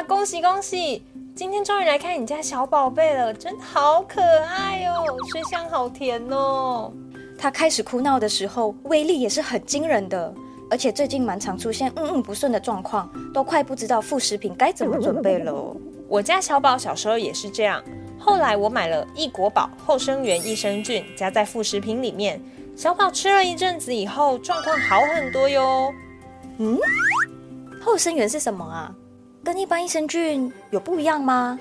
哇，恭喜恭喜！今天终于来看你家小宝贝了，真的好可爱哦，水香好甜哦。他开始哭闹的时候，威力也是很惊人的，而且最近蛮常出现嗯嗯不顺的状况，都快不知道副食品该怎么准备了。我家小宝小时候也是这样，后来我买了益国宝后生元益生菌，加在副食品里面，小宝吃了一阵子以后，状况好很多哟。嗯，后生元是什么啊？跟一般益生菌有不一样吗？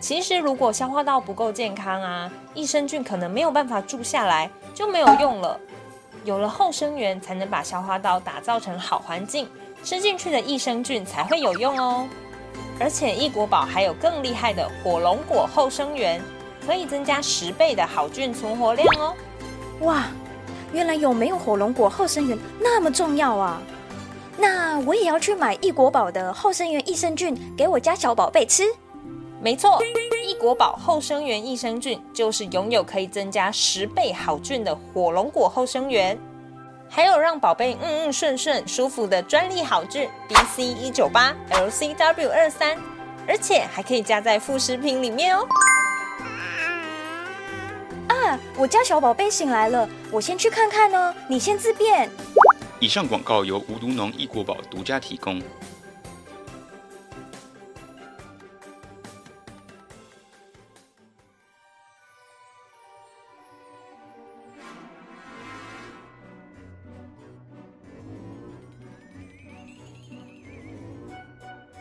其实如果消化道不够健康啊，益生菌可能没有办法住下来，就没有用了。有了后生源，才能把消化道打造成好环境，吃进去的益生菌才会有用哦。而且益国宝还有更厉害的火龙果后生源，可以增加十倍的好菌存活量哦。哇，原来有没有火龙果后生源那么重要啊！那我也要去买益国宝的后生元益生菌给我家小宝贝吃。没错，益国宝后生元益生菌就是拥有可以增加十倍好菌的火龙果后生元，还有让宝贝嗯嗯顺顺舒服的专利好菌 B C 一九八 L C W 二三，而且还可以加在副食品里面哦。啊，我家小宝贝醒来了，我先去看看哦，你先自便。以上广告由无毒农益国宝独家提供。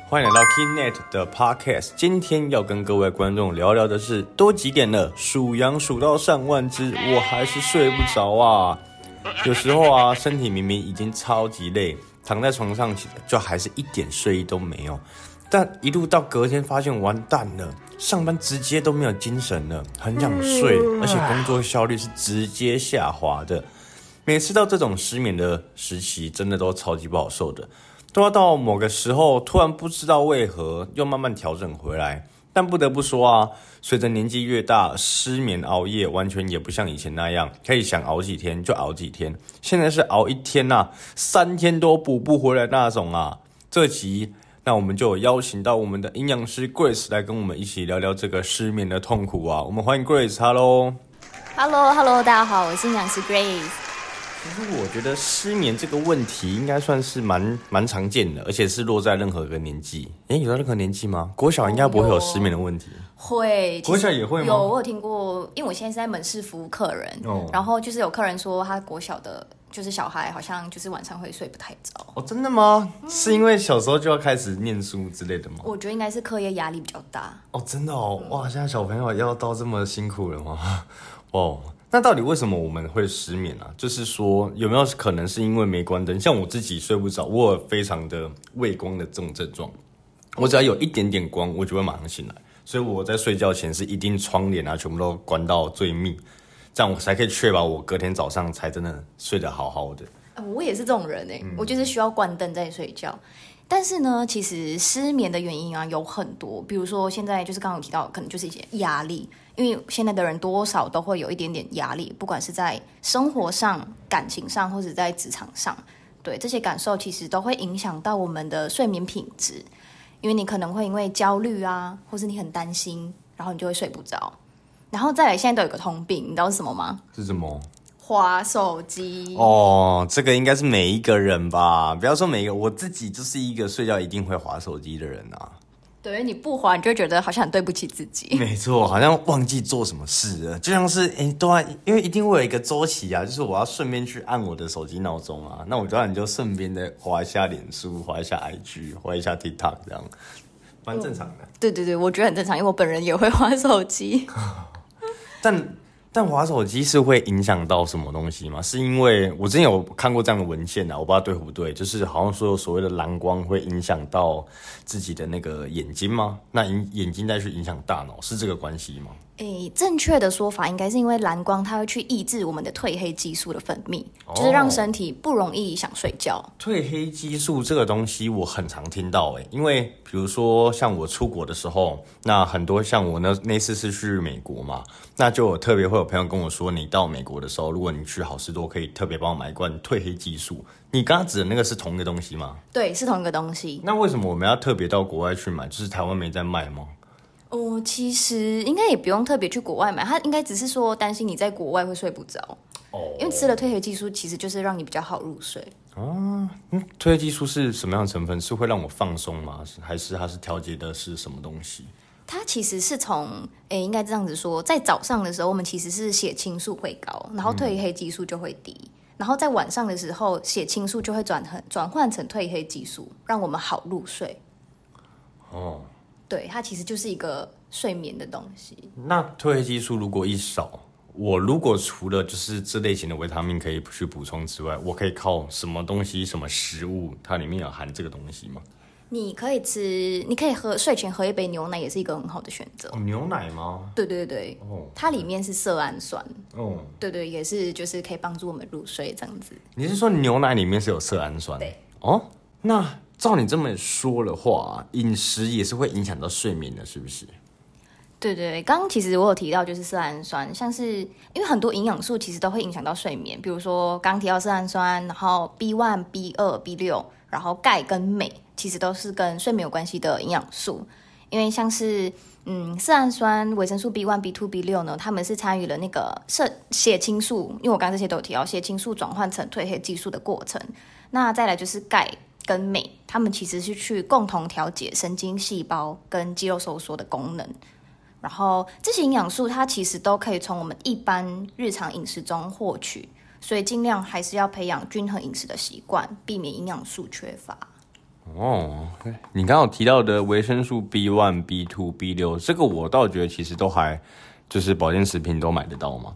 欢迎来到 Keynet 的 Podcast，今天要跟各位观众聊聊的是，都几点了？数羊数到上万只，我还是睡不着啊！有时候啊，身体明明已经超级累，躺在床上就还是一点睡意都没有。但一路到隔天，发现完蛋了，上班直接都没有精神了，很想睡，而且工作效率是直接下滑的。每次到这种失眠的时期，真的都超级不好受的，都要到某个时候，突然不知道为何又慢慢调整回来。但不得不说啊，随着年纪越大，失眠熬夜完全也不像以前那样，可以想熬几天就熬几天。现在是熬一天呐，三天都补不回来那种啊。这集那我们就邀请到我们的营养师 Grace 来跟我们一起聊聊这个失眠的痛苦啊。我们欢迎 Grace，Hello，Hello，Hello，大家好，我是营养师 Grace。其实我觉得失眠这个问题应该算是蛮蛮常见的，而且是落在任何一个年纪。哎，有到任何年纪吗？国小应该不会有失眠的问题。会，国小也会吗？有，我有听过，因为我现在是在门市服务客人，然后就是有客人说他国小的，就是小孩好像就是晚上会睡不太着。哦，真的吗？是因为小时候就要开始念书之类的吗？我觉得应该是课业压力比较大。哦，真的哦，哇，现在小朋友要到这么辛苦了吗？哦。那到底为什么我们会失眠啊？就是说有没有可能是因为没关灯？像我自己睡不着，我有非常的畏光的这种症状，我只要有一点点光，我就会马上醒来。所以我在睡觉前是一定窗帘啊全部都关到最密，这样我才可以确保我隔天早上才真的睡得好好的。我也是这种人哎，我就是需要关灯再睡觉。但是呢，其实失眠的原因啊有很多，比如说现在就是刚刚有提到，可能就是一些压力。因为现在的人多少都会有一点点压力，不管是在生活上、感情上，或者在职场上，对这些感受其实都会影响到我们的睡眠品质。因为你可能会因为焦虑啊，或是你很担心，然后你就会睡不着。然后再来，现在都有个通病，你知道是什么吗？是什么？滑手机。哦，这个应该是每一个人吧？不要说每一个，我自己就是一个睡觉一定会滑手机的人啊。对，你不滑，你就觉得好像很对不起自己。没错，好像忘记做什么事了，就像是哎，欸，对啊，因为一定会有一个周期啊，就是我要顺便去按我的手机闹钟啊，那我当然就顺便的滑一下脸书，滑一下 IG，滑一下 TikTok，这样蛮正常的。对对对，我觉得很正常，因为我本人也会滑手机，但。但滑手机是会影响到什么东西吗？是因为我之前有看过这样的文献啊，我不知道对不对，就是好像说所谓的蓝光会影响到自己的那个眼睛吗？那眼眼睛再去影响大脑，是这个关系吗？诶，正确的说法应该是因为蓝光它会去抑制我们的褪黑激素的分泌，就是让身体不容易想睡觉。褪黑激素这个东西我很常听到诶，因为比如说像我出国的时候，那很多像我那那次是去美国嘛，那就特别会有朋友跟我说，你到美国的时候，如果你去好事多，可以特别帮我买一罐褪黑激素。你刚刚指的那个是同一个东西吗？对，是同一个东西。那为什么我们要特别到国外去买？就是台湾没在卖吗？哦，其实应该也不用特别去国外买，他应该只是说担心你在国外会睡不着。哦，因为吃了褪黑激素，其实就是让你比较好入睡。哦，嗯，褪黑激素是什么样的成分？是会让我放松吗？还是它是调节的是什么东西？它其实是从，诶，应该这样子说，在早上的时候，我们其实是血清素会高，然后褪黑激素就会低，然后在晚上的时候，血清素就会转很转换成褪黑激素，让我们好入睡。哦。对，它其实就是一个睡眠的东西。那褪黑激素如果一少，我如果除了就是这类型的维他命可以去补充之外，我可以靠什么东西、什么食物，它里面有含这个东西吗？你可以吃，你可以喝睡前喝一杯牛奶，也是一个很好的选择。牛奶吗？对对对，哦，它里面是色氨酸。哦，对对，也是就是可以帮助我们入睡这样子。你是说牛奶里面是有色氨酸？对。哦，那。照你这么说的话，饮食也是会影响到睡眠的，是不是？对对，刚刚其实我有提到，就是色氨酸，像是因为很多营养素其实都会影响到睡眠，比如说刚提到色氨酸，然后 B one、B 二、B 六，然后钙跟镁，其实都是跟睡眠有关系的营养素。因为像是嗯色氨酸、维生素 B one、B two、B 六呢，他们是参与了那个血血清素，因为我刚刚这些都有提到血清素转换成褪黑激素的过程。那再来就是钙。跟镁，它们其实是去共同调节神经细胞跟肌肉收缩的功能。然后这些营养素，它其实都可以从我们一般日常饮食中获取，所以尽量还是要培养均衡饮食的习惯，避免营养素缺乏。哦，你刚刚提到的维生素 B one、B two、B 六，这个我倒觉得其实都还就是保健食品都买得到嘛。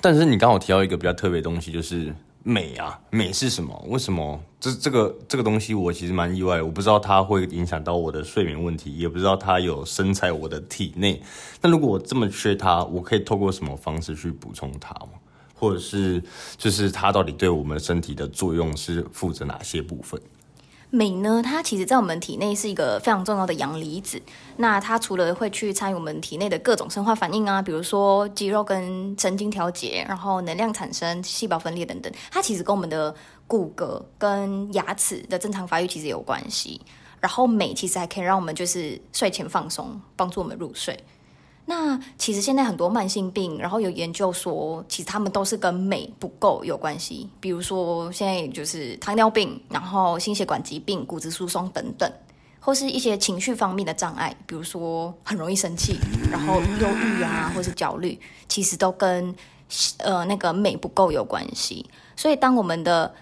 但是你刚好提到一个比较特别的东西，就是。美啊，美是什么？为什么这这个这个东西我其实蛮意外，我不知道它会影响到我的睡眠问题，也不知道它有生在我的体内。那如果我这么缺它，我可以透过什么方式去补充它吗？或者是就是它到底对我们身体的作用是负责哪些部分？镁呢，它其实在我们体内是一个非常重要的阳离子。那它除了会去参与我们体内的各种生化反应啊，比如说肌肉跟神经调节，然后能量产生、细胞分裂等等，它其实跟我们的骨骼跟牙齿的正常发育其实有关系。然后镁其实还可以让我们就是睡前放松，帮助我们入睡。那其实现在很多慢性病，然后有研究说，其实他们都是跟镁不够有关系。比如说现在就是糖尿病，然后心血管疾病、骨质疏松等等，或是一些情绪方面的障碍，比如说很容易生气，然后忧郁啊，或是焦虑，其实都跟呃那个镁不够有关系。所以当我们的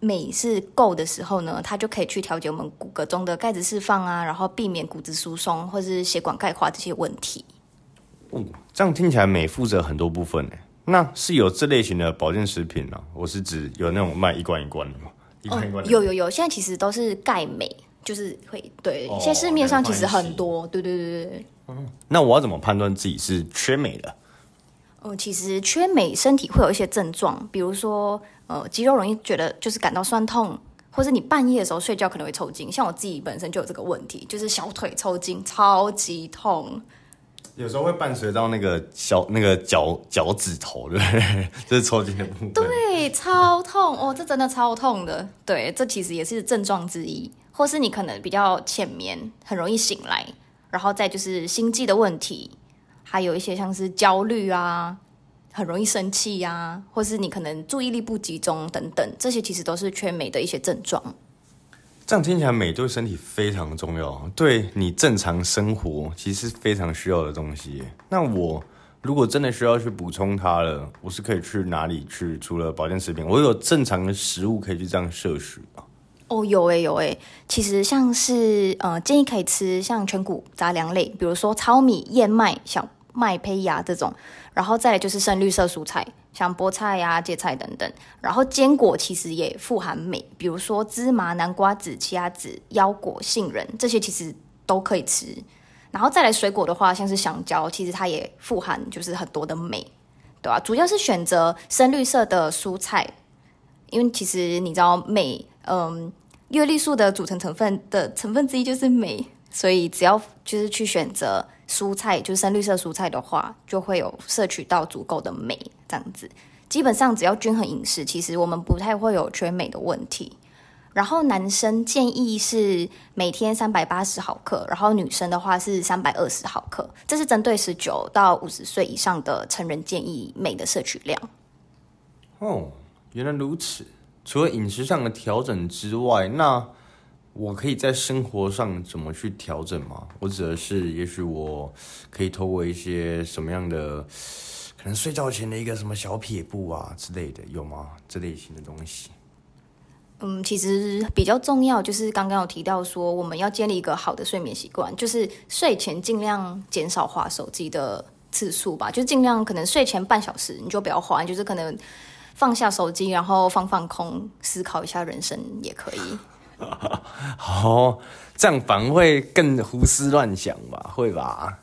镁是够的时候呢，它就可以去调节我们骨骼中的钙质释放啊，然后避免骨质疏松或是血管钙化这些问题。哦，这样听起来美负责很多部分呢。那是有这类型的保健食品呢？我是指有那种卖一罐一罐的吗？一罐一罐有有有，现在其实都是钙镁，就是会对。现在市面上其实很多，对对对对嗯，那我要怎么判断自己是缺镁的？哦，其实缺镁，身体会有一些症状，比如说呃，肌肉容易觉得就是感到酸痛，或是你半夜的时候睡觉可能会抽筋。像我自己本身就有这个问题，就是小腿抽筋，超级痛。有时候会伴随到那个小那个脚脚趾头，对不对？这是抽筋的部分。对，超痛哦，这真的超痛的。对，这其实也是症状之一，或是你可能比较浅眠，很容易醒来，然后再就是心悸的问题，还有一些像是焦虑啊，很容易生气呀，或是你可能注意力不集中等等，这些其实都是缺镁的一些症状。这样听起来，镁对身体非常重要，对你正常生活其实非常需要的东西。那我如果真的需要去补充它了，我是可以去哪里去？除了保健食品，我有正常的食物可以去这样摄取吗？哦，有诶有诶，其实像是呃，建议可以吃像全谷杂粮类，比如说糙米、燕麦、小麦胚芽这种，然后再来就是深绿色蔬菜。像菠菜呀、芥菜等等，然后坚果其实也富含镁，比如说芝麻、南瓜子、奇亚籽、腰果、杏仁这些其实都可以吃。然后再来水果的话，像是香蕉，其实它也富含就是很多的镁，对吧、主要是选择深绿色的蔬菜，因为其实你知道镁，嗯，叶绿素的组成成分的成分之一就是镁，所以只要就是去选择蔬菜，就是深绿色蔬菜的话，就会有摄取到足够的镁，这样子。基本上只要均衡饮食，其实我们不太会有缺镁的问题。然后男生建议是每天三百八十毫克，然后女生的话是三百二十毫克，这是针对十九到五十岁以上的成人建议镁的摄取量。哦，原来如此。除了饮食上的调整之外，那我可以在生活上怎么去调整吗？我指的是，也许我可以透过一些什么样的，可能睡觉前的一个什么小撇步啊之类的，有吗？这类型的东西。嗯，其实比较重要就是刚刚有提到说，我们要建立一个好的睡眠习惯，就是睡前尽量减少划手机的次数吧，就尽量可能睡前半小时你就不要划，就是可能放下手机，然后放放空，思考一下人生也可以。哦，这样反而会更胡思乱想吧？会吧？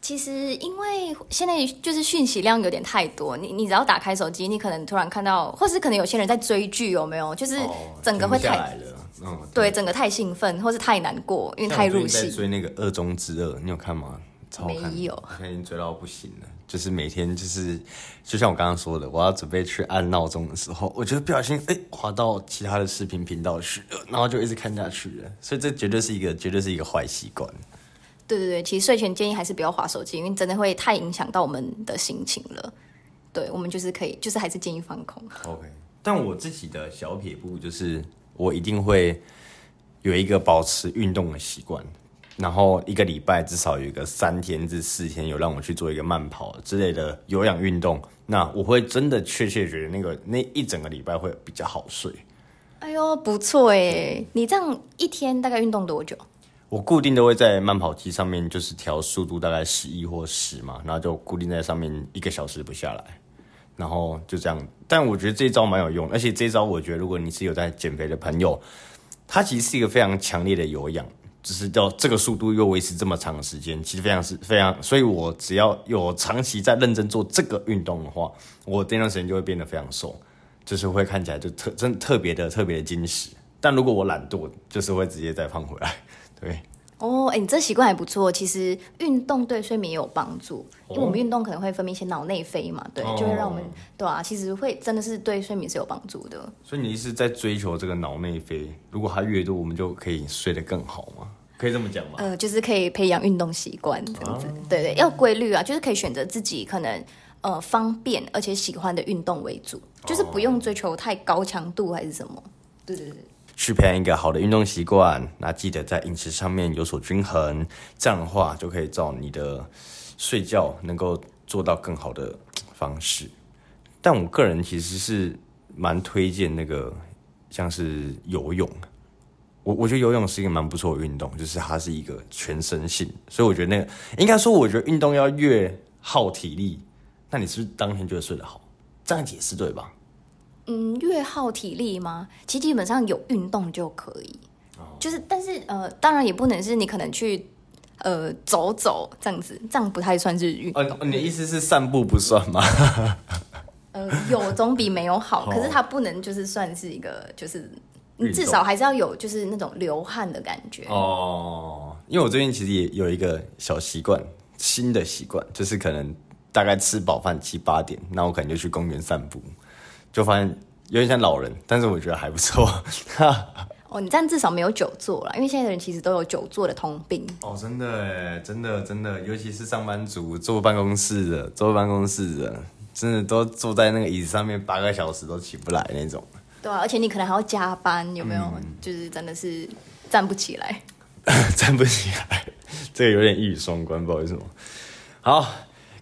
其实，因为现在就是讯息量有点太多，你你只要打开手机，你可能突然看到，或是可能有些人在追剧，有没有？就是哦整个会太。嗯，对，整个太兴奋，或是太难过，因为太入戏。像我最近在追那个《二中之二》，你有看吗？超好看，没有我现在已经追到不行了。就是每天就是，就像我刚刚说的，我要准备去按闹钟的时候，我觉得不小心哎滑到其他的视频频道去了，然后就一直看下去了。所以这绝对是一个绝对是一个坏习惯。对对对，其实睡前建议还是不要划手机，因为真的会太影响到我们的心情了。对，我们就是可以，就是还是建议放空。OK，但我自己的小撇步就是，我一定会有一个保持运动的习惯，然后一个礼拜至少有一个三天至四天有让我去做一个慢跑之类的有氧运动，那我会真的确切觉得那个那一整个礼拜会比较好睡。哎呦，不错哎！你这样一天大概运动多久？我固定都会在慢跑机上面，就是调速度大概十一或十嘛，然后就固定在上面一个小时不下来，然后就这样。但我觉得这一招蛮有用，而且这一招我觉得如果你是有在减肥的朋友，它其实是一个非常强烈的有氧，只是到这个速度又维持这么长时间，其实非常是非常。所以我只要有长期在认真做这个运动的话，我这段时间就会变得非常瘦，就是会看起来就特真特别的特别的精实。但如果我懒惰，就是会直接再胖回来。对，哦，哎，你这习惯还不错。其实运动对睡眠也有帮助，因为我们运动可能会分泌一些脑内啡嘛，对，哦就会让我们对啊，其实会真的是对睡眠是有帮助的。所以你是在追求这个脑内啡，如果它越多，我们就可以睡得更好吗？可以这么讲吗？呃，就是可以培养运动习惯这样子，对对，要规律啊，就是可以选择自己可能呃方便而且喜欢的运动为主，就是不用追求太高强度还是什么。对对对。去培养一个好的运动习惯，那记得在饮食上面有所均衡，这样的话就可以照你的睡觉能够做到更好的方式。但我个人其实是蛮推荐那个像是游泳，我我觉得游泳是一个蛮不错的运动，就是它是一个全身性，所以我觉得那个应该说，我觉得运动要越耗体力，那你是不是当天就会睡得好？这样解释对吧？嗯，越耗体力吗？其实基本上有运动就可以，就是但是呃，当然也不能是你可能去呃走走这样子，这样不太算是运动。哦，你的意思是散步不算吗？呃，有总比没有好，哦可是它不能就是算是一个就是。你至少还是要有，就是那种流汗的感觉。哦，因为我最近其实也有一个小习惯，新的习惯，就是可能大概吃饱饭七八点，那我可能就去公园散步，就发现有点像老人，但是我觉得还不错。哦，你这样至少没有久坐了，因为现在的人其实都有久坐的通病。哦，真的哎，真的真的，尤其是上班族坐办公室的，坐办公室的，真的都坐在那个椅子上面八个小时都起不来那种。对啊，而且你可能还要加班，有没有？嗯就是真的是站不起来。站不起来，这个有点一语双关，不好意思。好，刚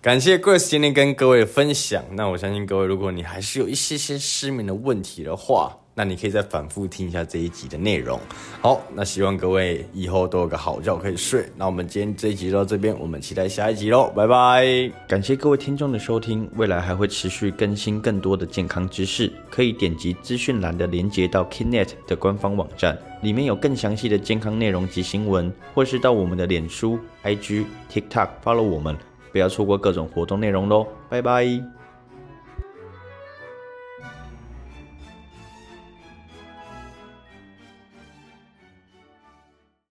感谢 Grace 今天跟各位分享。那我相信各位，如果你还是有一些些失眠的问题的话，那你可以再反复听一下这一集的内容。好，那希望各位以后都有个好觉可以睡。那我们今天这一集到这边，我们期待下一集喽，拜拜！感谢各位听众的收听，未来还会持续更新更多的健康知识，可以点击资讯栏的连接到 Kinet 的官方网站，里面有更详细的健康内容及新闻，或是到我们的脸书、IG、TikTok follow 我们，不要错过各种活动内容喽，拜拜！